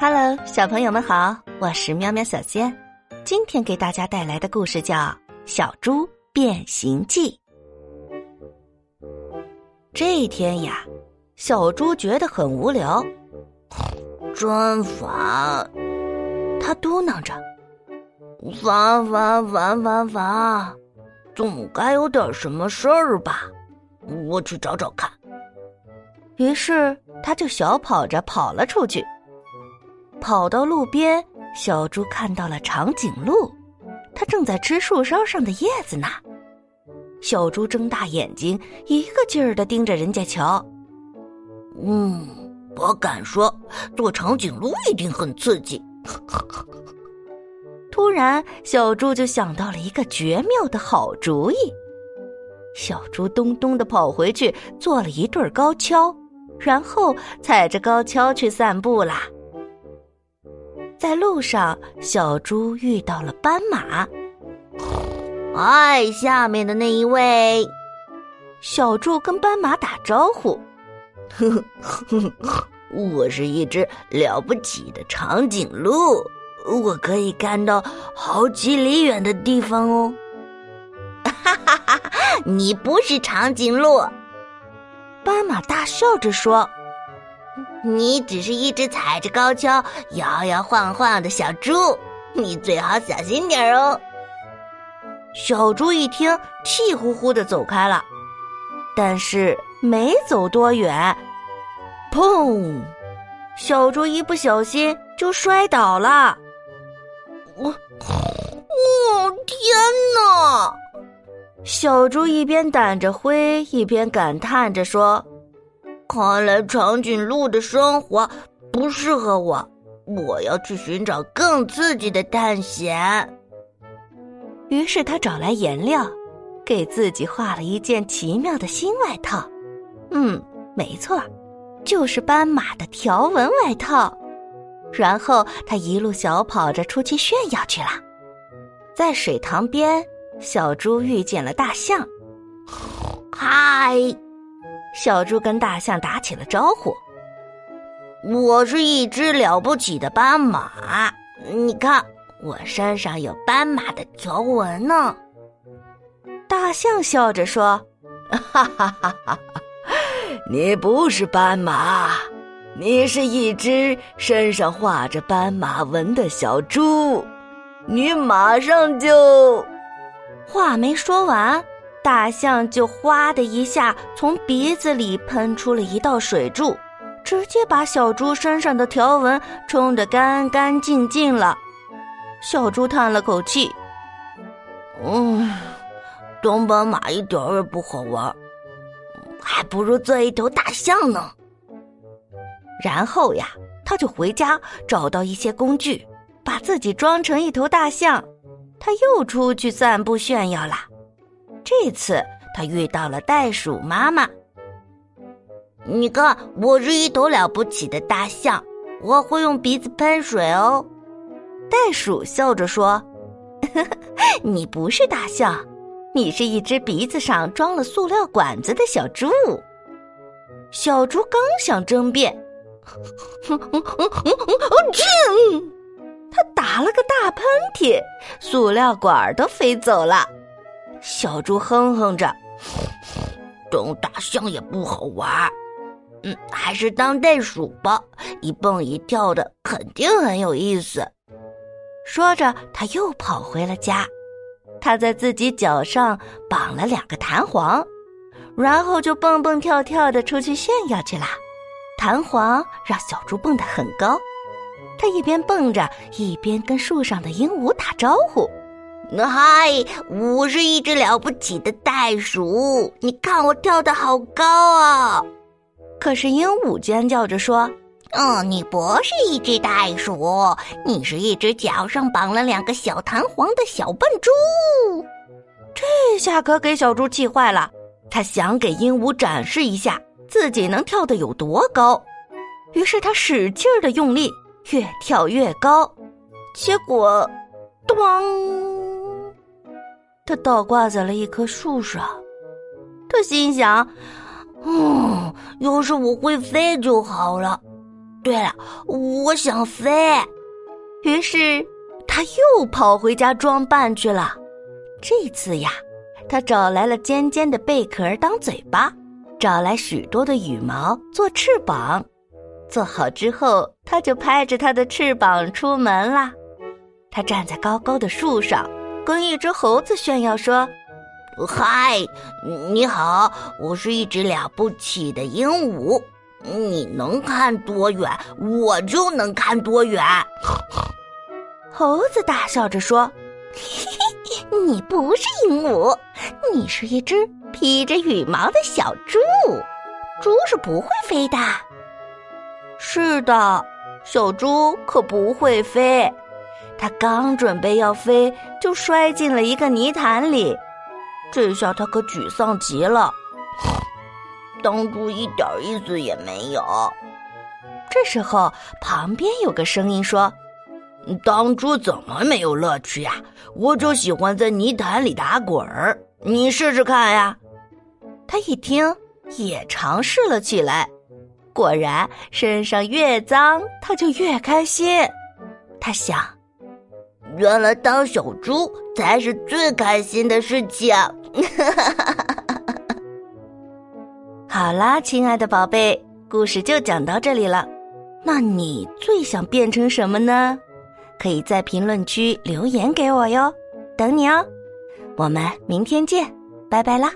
Hello，小朋友们好，我是喵喵小仙。今天给大家带来的故事叫《小猪变形记》。这一天呀，小猪觉得很无聊，真烦。他嘟囔着：“烦烦烦烦烦，总该有点什么事儿吧？我去找找看。”于是他就小跑着跑了出去。跑到路边，小猪看到了长颈鹿，它正在吃树梢上的叶子呢。小猪睁大眼睛，一个劲儿的盯着人家瞧。嗯，我敢说，做长颈鹿一定很刺激。突然，小猪就想到了一个绝妙的好主意。小猪咚咚的跑回去，做了一对高跷，然后踩着高跷去散步啦。在路上，小猪遇到了斑马。哎，下面的那一位，小猪跟斑马打招呼。呵呵，我是一只了不起的长颈鹿，我可以看到好几里远的地方哦。哈哈哈！你不是长颈鹿，斑马大笑着说。你只是一只踩着高跷摇摇晃晃的小猪，你最好小心点哦。小猪一听，气呼呼的走开了。但是没走多远，砰！小猪一不小心就摔倒了。我，哦天哪！小猪一边掸着灰，一边感叹着说。看来长颈鹿的生活不适合我，我要去寻找更刺激的探险。于是他找来颜料，给自己画了一件奇妙的新外套。嗯，没错，就是斑马的条纹外套。然后他一路小跑着出去炫耀去了。在水塘边，小猪遇见了大象。嗨！小猪跟大象打起了招呼：“我是一只了不起的斑马，你看我身上有斑马的条纹呢。”大象笑着说：“哈哈哈哈！你不是斑马，你是一只身上画着斑马纹的小猪，你马上就……”话没说完。大象就哗的一下从鼻子里喷出了一道水柱，直接把小猪身上的条纹冲得干干净净了。小猪叹了口气：“嗯，当斑马一点也不好玩，还不如做一头大象呢。”然后呀，他就回家找到一些工具，把自己装成一头大象。他又出去散步炫耀了。这次他遇到了袋鼠妈妈。你看，我是一头了不起的大象，我会用鼻子喷水哦。袋鼠笑着说：“ 你不是大象，你是一只鼻子上装了塑料管子的小猪。”小猪刚想争辩，他打了个大喷嚏，塑料管都飞走了。小猪哼哼着：“当大象也不好玩，嗯，还是当袋鼠吧，一蹦一跳的，肯定很有意思。”说着，他又跑回了家。他在自己脚上绑了两个弹簧，然后就蹦蹦跳跳的出去炫耀去了。弹簧让小猪蹦得很高，他一边蹦着，一边跟树上的鹦鹉打招呼。嗨，我是一只了不起的袋鼠，你看我跳的好高啊！可是鹦鹉尖叫着说：“嗯，你不是一只袋鼠，你是一只脚上绑了两个小弹簧的小笨猪。”这下可给小猪气坏了，他想给鹦鹉展示一下自己能跳得有多高，于是他使劲的用力，越跳越高，结果，咣！他倒挂在了一棵树上，他心想：“嗯，要是我会飞就好了。”对了，我想飞。于是他又跑回家装扮去了。这次呀，他找来了尖尖的贝壳当嘴巴，找来许多的羽毛做翅膀。做好之后，他就拍着他的翅膀出门啦。他站在高高的树上，跟一只猴子炫耀说：“嗨，你好，我是一只了不起的鹦鹉。你能看多远，我就能看多远。”猴子大笑着说：“嘿嘿，你不是鹦鹉，你是一只披着羽毛的小猪。猪是不会飞的。”是的，小猪可不会飞。它刚准备要飞，就摔进了一个泥潭里。这下它可沮丧极了。当猪一点意思也没有。这时候，旁边有个声音说：“当猪怎么没有乐趣呀？我就喜欢在泥潭里打滚儿。你试试看呀。”他一听，也尝试了起来。果然，身上越脏，他就越开心。他想，原来当小猪才是最开心的事情。好啦，亲爱的宝贝，故事就讲到这里了。那你最想变成什么呢？可以在评论区留言给我哟，等你哦。我们明天见，拜拜啦。